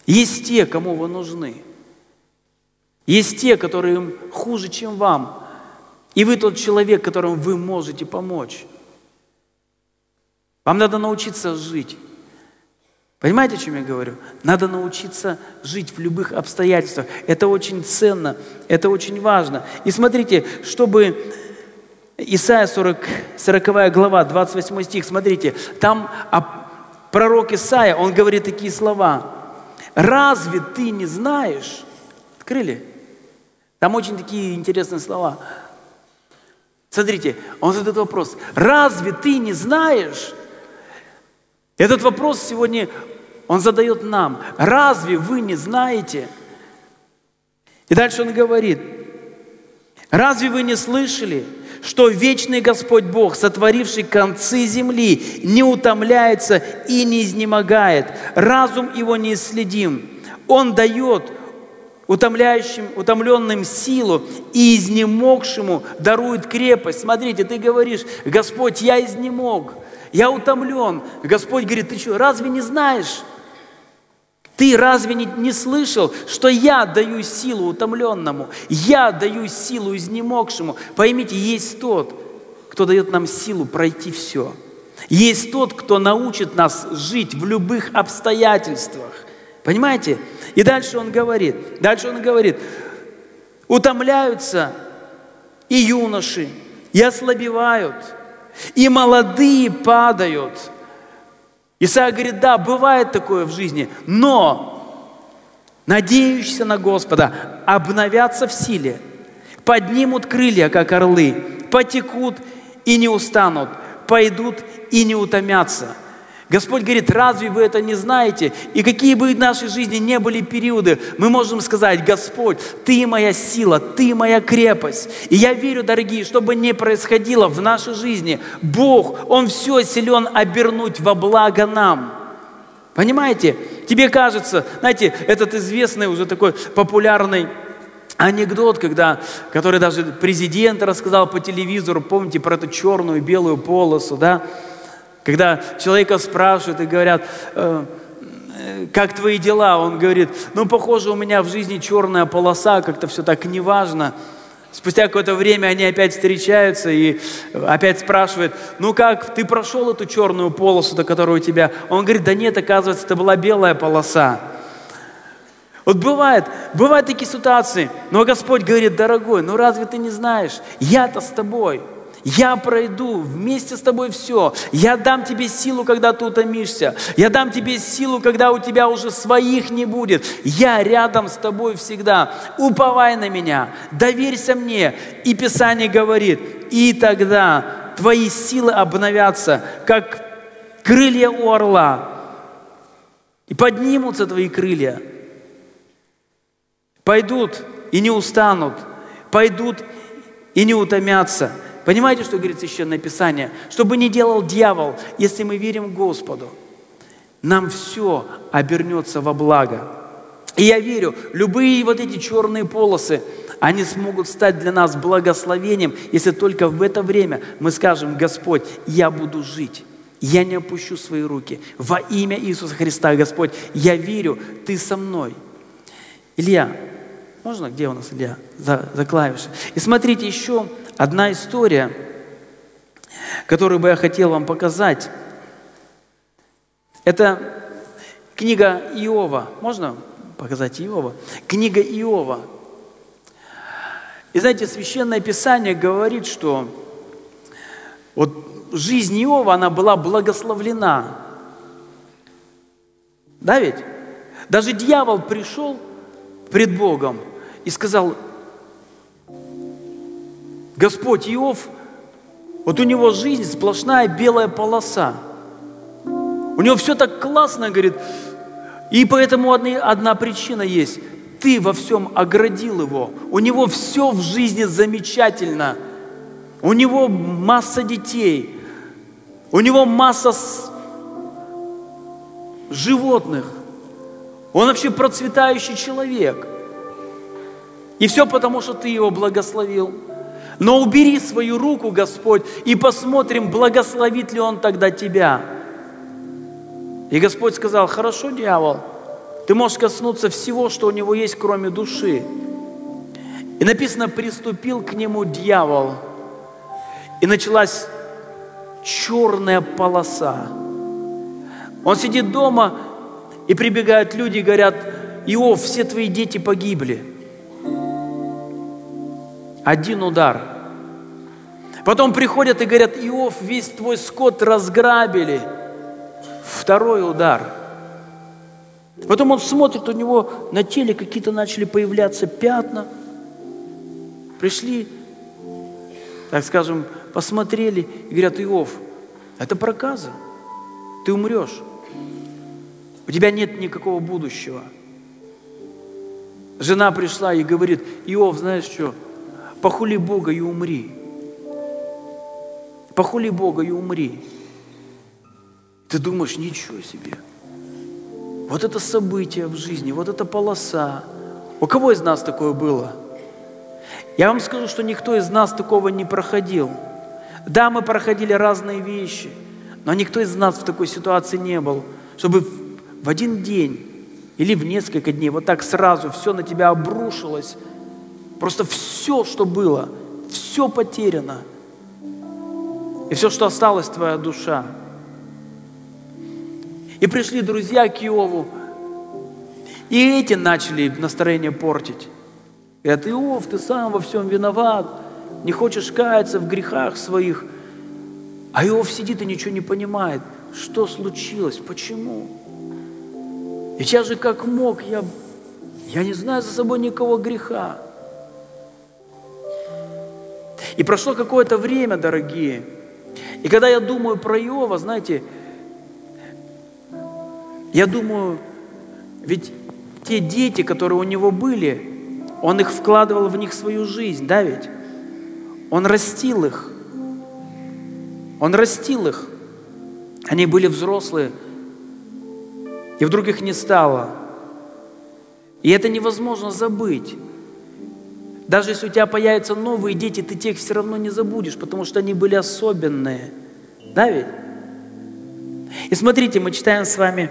Есть те, кому вы нужны. Есть те, которые хуже, чем вам. И вы тот человек, которому вы можете помочь. Вам надо научиться жить. Понимаете, о чем я говорю? Надо научиться жить в любых обстоятельствах. Это очень ценно, это очень важно. И смотрите, чтобы Исайя 40, 40 глава, 28 стих, смотрите, там пророк Исаия, он говорит такие слова. «Разве ты не знаешь?» Открыли? Там очень такие интересные слова. Смотрите, он задает вопрос. Разве ты не знаешь? Этот вопрос сегодня он задает нам. Разве вы не знаете? И дальше он говорит. Разве вы не слышали, что вечный Господь Бог, сотворивший концы земли, не утомляется и не изнемогает. Разум его неисследим. Он дает утомляющим, утомленным силу и изнемогшему дарует крепость. Смотрите, ты говоришь, Господь, я изнемог, я утомлен. Господь говорит, ты что, разве не знаешь? Ты разве не, не слышал, что я даю силу утомленному, я даю силу изнемогшему? Поймите, есть тот, кто дает нам силу пройти все. Есть тот, кто научит нас жить в любых обстоятельствах. Понимаете? И дальше он говорит, дальше он говорит, утомляются и юноши, и ослабевают, и молодые падают. Исаия говорит, да, бывает такое в жизни, но надеющиеся на Господа обновятся в силе, поднимут крылья, как орлы, потекут и не устанут, пойдут и не утомятся – Господь говорит, разве вы это не знаете? И какие бы в нашей жизни не были периоды, мы можем сказать, Господь, Ты моя сила, Ты моя крепость. И я верю, дорогие, что бы ни происходило в нашей жизни, Бог, Он все силен обернуть во благо нам. Понимаете? Тебе кажется, знаете, этот известный уже такой популярный анекдот, когда, который даже президент рассказал по телевизору, помните про эту черную и белую полосу, да? Когда человека спрашивают и говорят, «Э, как твои дела? Он говорит, ну, похоже, у меня в жизни черная полоса, как-то все так неважно. Спустя какое-то время они опять встречаются и опять спрашивают, ну как, ты прошел эту черную полосу, до которой у тебя? Он говорит, да нет, оказывается, это была белая полоса. Вот бывает, бывают такие ситуации, но Господь говорит, дорогой, ну разве ты не знаешь, я-то с тобой – я пройду вместе с тобой все. Я дам тебе силу, когда ты утомишься. Я дам тебе силу, когда у тебя уже своих не будет. Я рядом с тобой всегда. Уповай на меня, доверься мне. И Писание говорит, и тогда твои силы обновятся, как крылья у орла. И поднимутся твои крылья. Пойдут и не устанут. Пойдут и не утомятся. Понимаете, что говорит Священное Писание? Чтобы не делал дьявол, если мы верим Господу, нам все обернется во благо. И я верю, любые вот эти черные полосы, они смогут стать для нас благословением, если только в это время мы скажем, Господь, я буду жить. Я не опущу свои руки. Во имя Иисуса Христа, Господь, я верю, Ты со мной. Илья, можно, где у нас Илья? За, за клавиши. И смотрите, еще одна история, которую бы я хотел вам показать. Это книга Иова. Можно показать Иова? Книга Иова. И знаете, Священное Писание говорит, что вот жизнь Иова, она была благословлена. Да ведь? Даже дьявол пришел пред Богом и сказал, Господь Иов, вот у него жизнь сплошная белая полоса. У него все так классно, говорит, и поэтому одна, одна причина есть. Ты во всем оградил его. У него все в жизни замечательно. У него масса детей. У него масса животных. Он вообще процветающий человек. И все потому, что ты его благословил. Но убери свою руку, Господь, и посмотрим, благословит ли Он тогда тебя. И Господь сказал, хорошо, дьявол, ты можешь коснуться всего, что у него есть, кроме души. И написано, приступил к нему дьявол. И началась черная полоса. Он сидит дома, и прибегают люди и говорят, Иов, все твои дети погибли. Один удар. Потом приходят и говорят, Иов, весь твой скот разграбили. Второй удар. Потом он смотрит, у него на теле какие-то начали появляться пятна. Пришли, так скажем, посмотрели и говорят, Иов, это проказа, ты умрешь. У тебя нет никакого будущего. Жена пришла и говорит, Иов, знаешь что, похули Бога и умри. Похули Бога и умри. Ты думаешь, ничего себе. Вот это событие в жизни, вот эта полоса. У кого из нас такое было? Я вам скажу, что никто из нас такого не проходил. Да, мы проходили разные вещи, но никто из нас в такой ситуации не был, чтобы в один день или в несколько дней вот так сразу все на тебя обрушилось. Просто все, что было, все потеряно. И все, что осталось, твоя душа. И пришли друзья к Иову, и эти начали настроение портить. Говорят, Иов, ты сам во всем виноват, не хочешь каяться в грехах своих. А Иов сидит и ничего не понимает. Что случилось? Почему? И я же как мог, я, я не знаю за собой никого греха. И прошло какое-то время, дорогие. И когда я думаю про Иова, знаете, я думаю, ведь те дети, которые у него были, он их вкладывал в них свою жизнь, да ведь? Он растил их. Он растил их. Они были взрослые, и вдруг их не стало. И это невозможно забыть. Даже если у тебя появятся новые дети, ты тех все равно не забудешь, потому что они были особенные. Да ведь? И смотрите, мы читаем с вами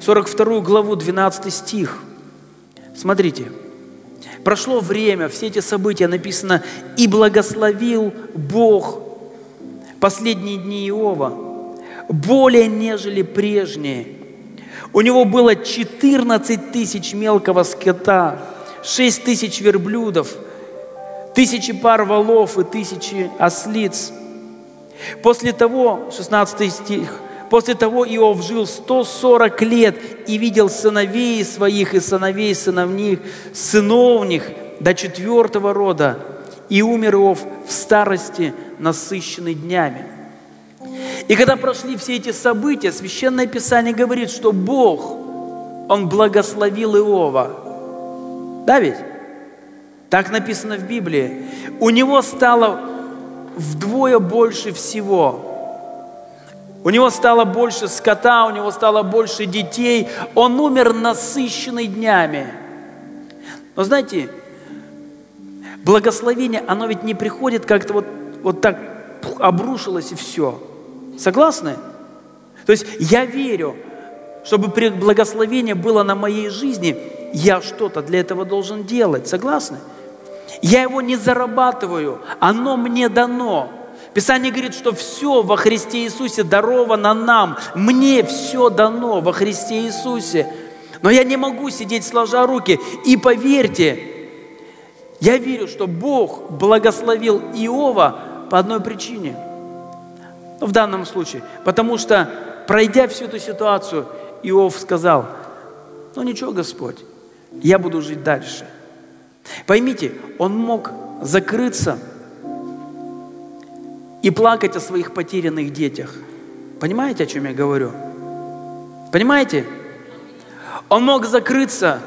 42 главу, 12 стих. Смотрите. Прошло время, все эти события написано, и благословил Бог последние дни Иова, более нежели прежние. У него было 14 тысяч мелкого скота, 6 тысяч верблюдов, тысячи пар валов и тысячи ослиц. После того, 16 стих, После того Иов жил 140 лет и видел сыновей своих и сыновей сыновних, сыновних до четвертого рода. И умер Иов в старости, насыщенный днями. И когда прошли все эти события, Священное Писание говорит, что Бог, Он благословил Иова. Да ведь? Так написано в Библии. У него стало вдвое больше всего – у него стало больше скота, у него стало больше детей. Он умер насыщенный днями. Но знаете, благословение, оно ведь не приходит как-то вот, вот так обрушилось и все. Согласны? То есть я верю, чтобы благословение было на моей жизни, я что-то для этого должен делать. Согласны? Я его не зарабатываю, оно мне дано. Писание говорит, что все во Христе Иисусе даровано нам. Мне все дано во Христе Иисусе. Но я не могу сидеть сложа руки. И поверьте, я верю, что Бог благословил Иова по одной причине. Ну, в данном случае. Потому что, пройдя всю эту ситуацию, Иов сказал, ну ничего, Господь, я буду жить дальше. Поймите, он мог закрыться – и плакать о своих потерянных детях. Понимаете, о чем я говорю? Понимаете? Он мог закрыться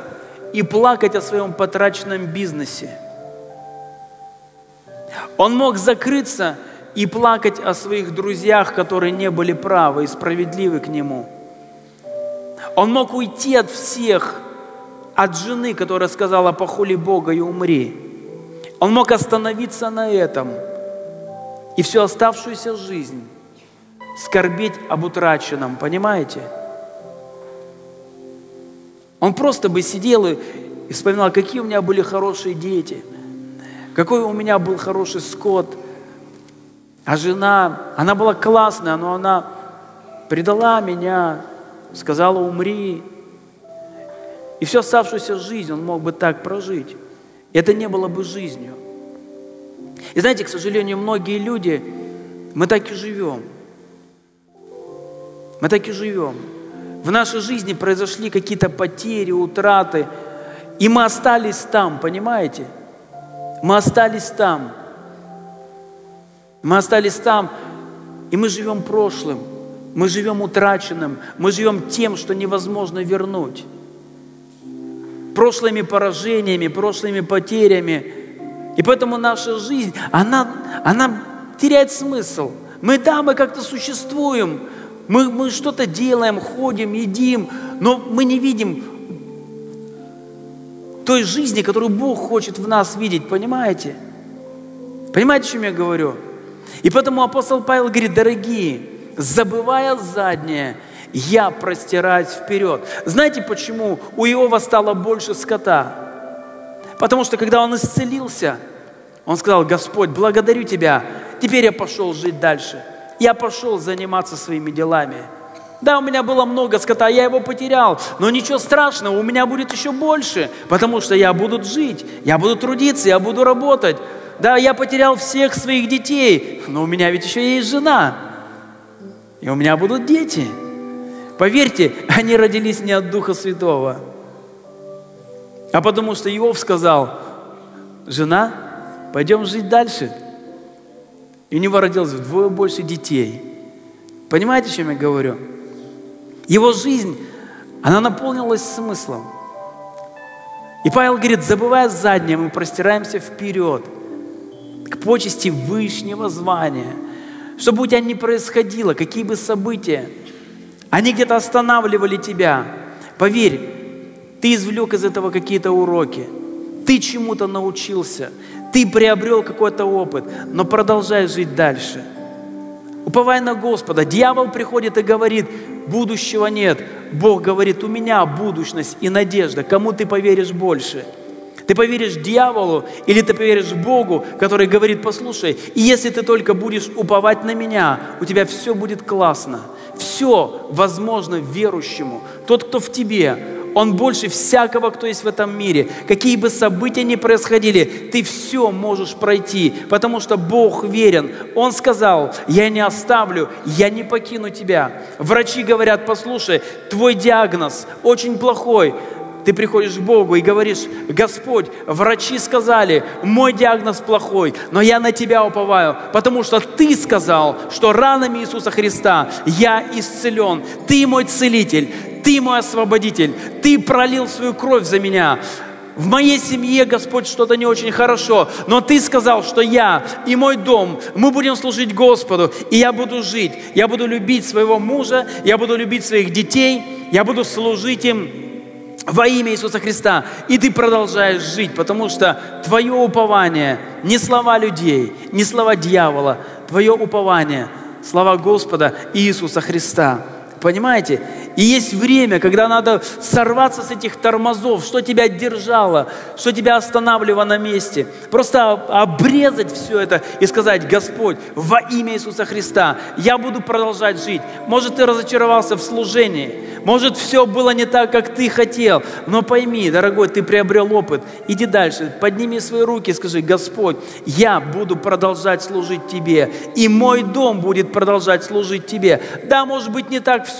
и плакать о своем потраченном бизнесе. Он мог закрыться и плакать о своих друзьях, которые не были правы и справедливы к нему. Он мог уйти от всех, от жены, которая сказала «похули Бога и умри». Он мог остановиться на этом – и всю оставшуюся жизнь скорбеть об утраченном, понимаете? Он просто бы сидел и, вспоминал, какие у меня были хорошие дети, какой у меня был хороший скот, а жена, она была классная, но она предала меня, сказала умри. И всю оставшуюся жизнь он мог бы так прожить. Это не было бы жизнью. И знаете, к сожалению, многие люди, мы так и живем. Мы так и живем. В нашей жизни произошли какие-то потери, утраты, и мы остались там, понимаете? Мы остались там. Мы остались там, и мы живем прошлым, мы живем утраченным, мы живем тем, что невозможно вернуть. Прошлыми поражениями, прошлыми потерями – и поэтому наша жизнь, она, она теряет смысл. Мы, да, мы как-то существуем, мы, мы что-то делаем, ходим, едим, но мы не видим той жизни, которую Бог хочет в нас видеть, понимаете? Понимаете, о чем я говорю? И поэтому апостол Павел говорит, дорогие, забывая заднее, я простираюсь вперед. Знаете, почему у Иова стало больше скота? Потому что когда он исцелился, он сказал, Господь, благодарю Тебя, теперь я пошел жить дальше. Я пошел заниматься своими делами. Да, у меня было много скота, я его потерял, но ничего страшного, у меня будет еще больше, потому что я буду жить, я буду трудиться, я буду работать. Да, я потерял всех своих детей, но у меня ведь еще есть жена, и у меня будут дети. Поверьте, они родились не от Духа Святого, а потому что Иов сказал, жена, пойдем жить дальше. И у него родилось вдвое больше детей. Понимаете, о чем я говорю? Его жизнь, она наполнилась смыслом. И Павел говорит, забывая заднее, мы простираемся вперед, к почести вышнего звания. Чтобы у тебя не происходило, какие бы события, они где-то останавливали тебя. Поверь, ты извлек из этого какие-то уроки. Ты чему-то научился. Ты приобрел какой-то опыт, но продолжай жить дальше. Уповай на Господа. Дьявол приходит и говорит, будущего нет. Бог говорит, у меня будущность и надежда. Кому ты поверишь больше? Ты поверишь дьяволу или ты поверишь Богу, который говорит, послушай, если ты только будешь уповать на меня, у тебя все будет классно – все возможно верующему. Тот, кто в тебе, он больше всякого, кто есть в этом мире. Какие бы события ни происходили, ты все можешь пройти, потому что Бог верен. Он сказал, я не оставлю, я не покину тебя. Врачи говорят, послушай, твой диагноз очень плохой, ты приходишь к Богу и говоришь, Господь, врачи сказали, мой диагноз плохой, но я на Тебя уповаю, потому что Ты сказал, что ранами Иисуса Христа я исцелен. Ты мой целитель, Ты мой освободитель, Ты пролил свою кровь за меня. В моей семье, Господь, что-то не очень хорошо, но Ты сказал, что я и мой дом, мы будем служить Господу, и я буду жить, я буду любить своего мужа, я буду любить своих детей, я буду служить им, во имя Иисуса Христа. И ты продолжаешь жить, потому что твое упование не слова людей, не слова дьявола, твое упование слова Господа Иисуса Христа. Понимаете? И есть время, когда надо сорваться с этих тормозов, что тебя держало, что тебя останавливало на месте. Просто обрезать все это и сказать, Господь, во имя Иисуса Христа, я буду продолжать жить. Может, ты разочаровался в служении, может, все было не так, как ты хотел, но пойми, дорогой, ты приобрел опыт. Иди дальше, подними свои руки и скажи, Господь, я буду продолжать служить Тебе, и мой дом будет продолжать служить Тебе. Да, может быть, не так все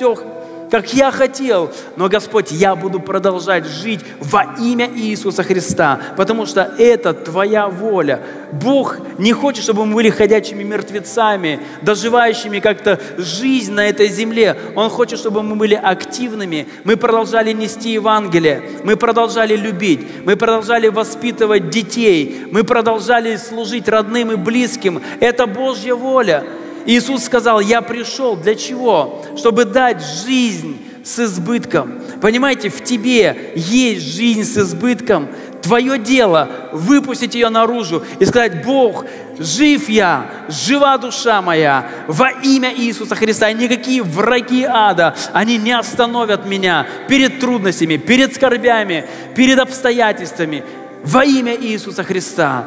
как я хотел. Но, Господь, я буду продолжать жить во имя Иисуса Христа, потому что это Твоя воля. Бог не хочет, чтобы мы были ходячими мертвецами, доживающими как-то жизнь на этой земле. Он хочет, чтобы мы были активными, мы продолжали нести Евангелие, мы продолжали любить, мы продолжали воспитывать детей, мы продолжали служить родным и близким. Это Божья воля. Иисус сказал, я пришел для чего? Чтобы дать жизнь с избытком. Понимаете, в тебе есть жизнь с избытком. Твое дело выпустить ее наружу и сказать, Бог, жив я, жива душа моя, во имя Иисуса Христа. И никакие враги ада, они не остановят меня перед трудностями, перед скорбями, перед обстоятельствами. Во имя Иисуса Христа.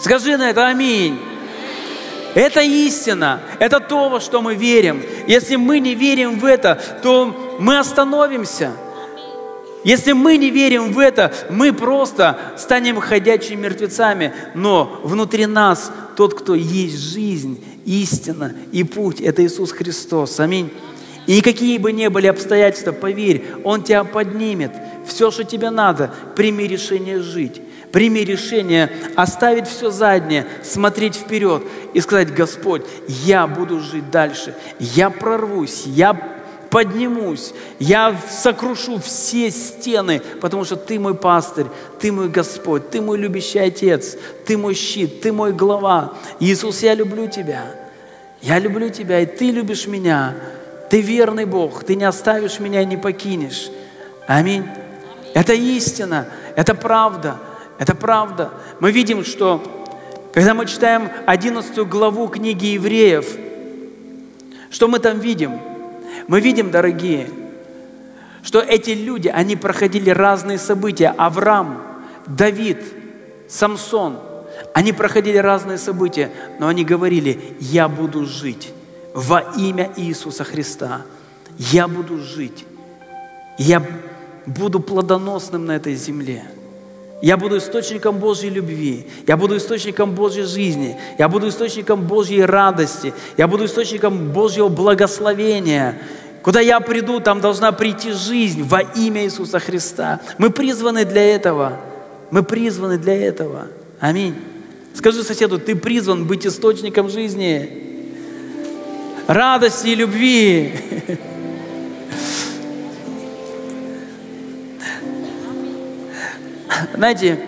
Скажи на это аминь. Это истина, это то, во что мы верим. Если мы не верим в это, то мы остановимся. Если мы не верим в это, мы просто станем ходячими мертвецами. Но внутри нас тот, кто есть жизнь, истина и путь, это Иисус Христос. Аминь. И какие бы ни были обстоятельства, поверь, Он тебя поднимет. Все, что тебе надо, прими решение жить. Прими решение оставить все заднее, смотреть вперед и сказать, Господь, я буду жить дальше, я прорвусь, я поднимусь, я сокрушу все стены, потому что Ты мой пастырь, Ты мой Господь, Ты мой любящий Отец, Ты мой щит, Ты мой глава. Иисус, я люблю Тебя. Я люблю Тебя, и Ты любишь меня. Ты верный Бог, Ты не оставишь меня и не покинешь. Аминь. Это истина, это правда, это правда. Мы видим, что когда мы читаем 11 главу книги Евреев, что мы там видим? Мы видим, дорогие, что эти люди, они проходили разные события. Авраам, Давид, Самсон, они проходили разные события, но они говорили, я буду жить во имя Иисуса Христа. Я буду жить. Я буду плодоносным на этой земле. Я буду источником Божьей любви. Я буду источником Божьей жизни. Я буду источником Божьей радости. Я буду источником Божьего благословения. Куда я приду, там должна прийти жизнь во имя Иисуса Христа. Мы призваны для этого. Мы призваны для этого. Аминь. Скажи соседу, ты призван быть источником жизни, радости и любви. Знаете,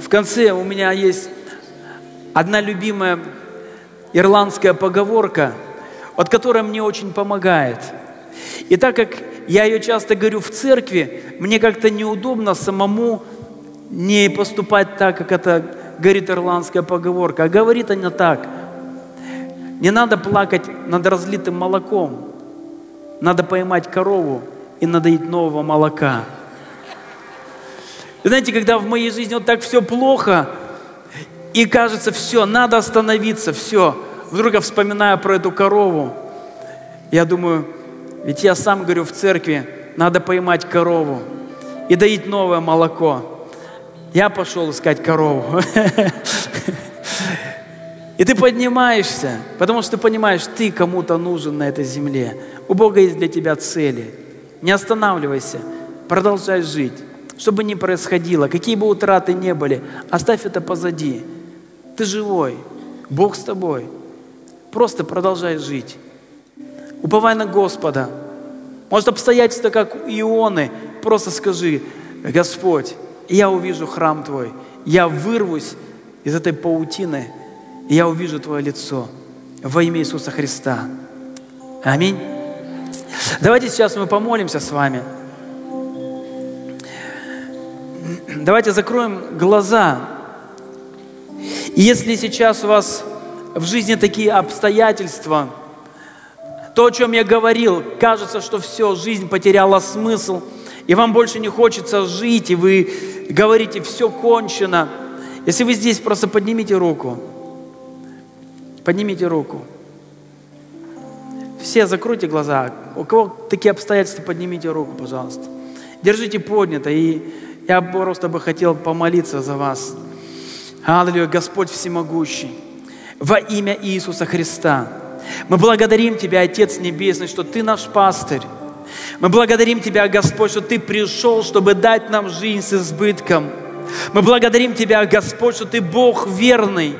в конце у меня есть одна любимая ирландская поговорка, от которой мне очень помогает. И так как я ее часто говорю в церкви, мне как-то неудобно самому не поступать так, как это говорит ирландская поговорка. А говорит она так. Не надо плакать над разлитым молоком. Надо поймать корову и надоить нового молока. Знаете, когда в моей жизни вот так все плохо, и кажется, все, надо остановиться, все. Вдруг я вспоминаю про эту корову. Я думаю, ведь я сам говорю в церкви, надо поймать корову и доить новое молоко. Я пошел искать корову. И ты поднимаешься, потому что ты понимаешь, ты кому-то нужен на этой земле. У Бога есть для тебя цели. Не останавливайся, продолжай жить. Что бы ни происходило, какие бы утраты не были, оставь это позади. Ты живой, Бог с тобой. Просто продолжай жить. Уповай на Господа. Может, обстоятельства, как Ионы, просто скажи, Господь, я увижу храм Твой, я вырвусь из этой паутины, и я увижу Твое лицо во имя Иисуса Христа. Аминь. Давайте сейчас мы помолимся с вами. Давайте закроем глаза. Если сейчас у вас в жизни такие обстоятельства, то, о чем я говорил, кажется, что все, жизнь потеряла смысл, и вам больше не хочется жить, и вы говорите, все кончено. Если вы здесь, просто поднимите руку. Поднимите руку. Все закройте глаза. У кого такие обстоятельства, поднимите руку, пожалуйста. Держите поднято и я просто бы хотел помолиться за вас. Аллилуйя, Господь всемогущий, во имя Иисуса Христа. Мы благодарим Тебя, Отец Небесный, что Ты наш пастырь. Мы благодарим Тебя, Господь, что Ты пришел, чтобы дать нам жизнь с избытком. Мы благодарим Тебя, Господь, что Ты Бог верный,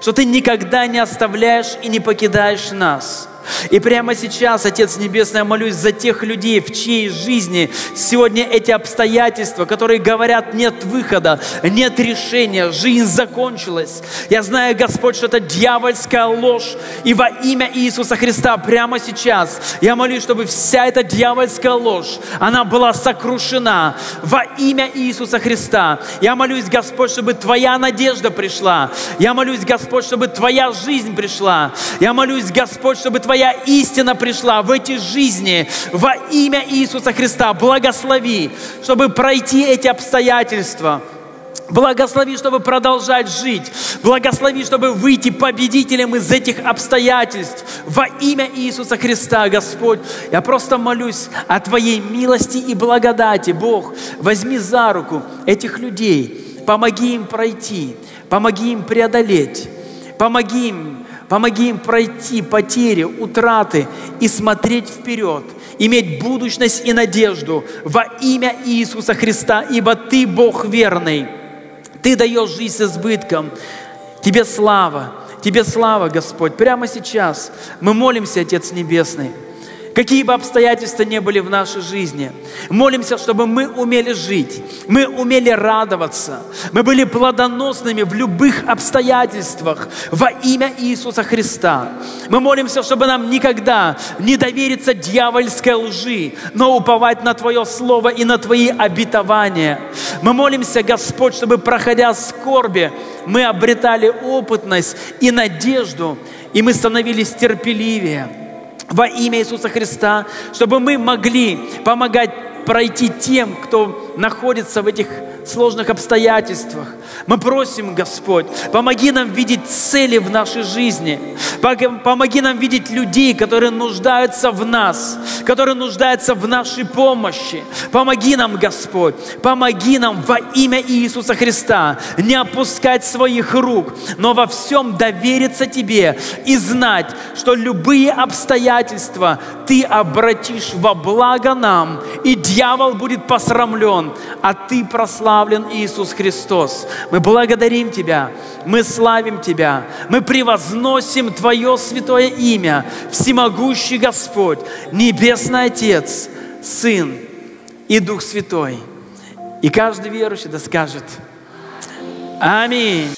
что Ты никогда не оставляешь и не покидаешь нас. И прямо сейчас, Отец Небесный, я молюсь за тех людей, в чьей жизни сегодня эти обстоятельства, которые говорят, нет выхода, нет решения, жизнь закончилась. Я знаю, Господь, что это дьявольская ложь. И во имя Иисуса Христа прямо сейчас я молюсь, чтобы вся эта дьявольская ложь, она была сокрушена во имя Иисуса Христа. Я молюсь, Господь, чтобы Твоя надежда пришла. Я молюсь, Господь, чтобы Твоя жизнь пришла. Я молюсь, Господь, чтобы Твоя Твоя истина пришла в эти жизни во имя Иисуса Христа. Благослови, чтобы пройти эти обстоятельства. Благослови, чтобы продолжать жить. Благослови, чтобы выйти победителем из этих обстоятельств. Во имя Иисуса Христа, Господь, я просто молюсь о Твоей милости и благодати. Бог, возьми за руку этих людей, помоги им пройти, помоги им преодолеть, помоги им Помоги им пройти потери, утраты и смотреть вперед, иметь будущность и надежду во имя Иисуса Христа, ибо Ты Бог верный. Ты даешь жизнь с избытком. Тебе слава, Тебе слава, Господь. Прямо сейчас мы молимся, Отец Небесный. Какие бы обстоятельства ни были в нашей жизни. Молимся, чтобы мы умели жить, мы умели радоваться, мы были плодоносными в любых обстоятельствах во имя Иисуса Христа. Мы молимся, чтобы нам никогда не довериться дьявольской лжи, но уповать на Твое Слово и на Твои обетования. Мы молимся, Господь, чтобы, проходя скорби, мы обретали опытность и надежду, и мы становились терпеливее во имя Иисуса Христа, чтобы мы могли помогать пройти тем, кто находится в этих сложных обстоятельствах. Мы просим, Господь, помоги нам видеть цели в нашей жизни. Помоги нам видеть людей, которые нуждаются в нас, которые нуждаются в нашей помощи. Помоги нам, Господь, помоги нам во имя Иисуса Христа не опускать своих рук, но во всем довериться Тебе и знать, что любые обстоятельства Ты обратишь во благо нам, и дьявол будет посрамлен, а Ты прославлен Иисус Христос. Мы благодарим Тебя, мы славим Тебя, мы превозносим Твое святое имя, всемогущий Господь, Небесный Отец, Сын и Дух Святой. И каждый верующий да скажет Аминь.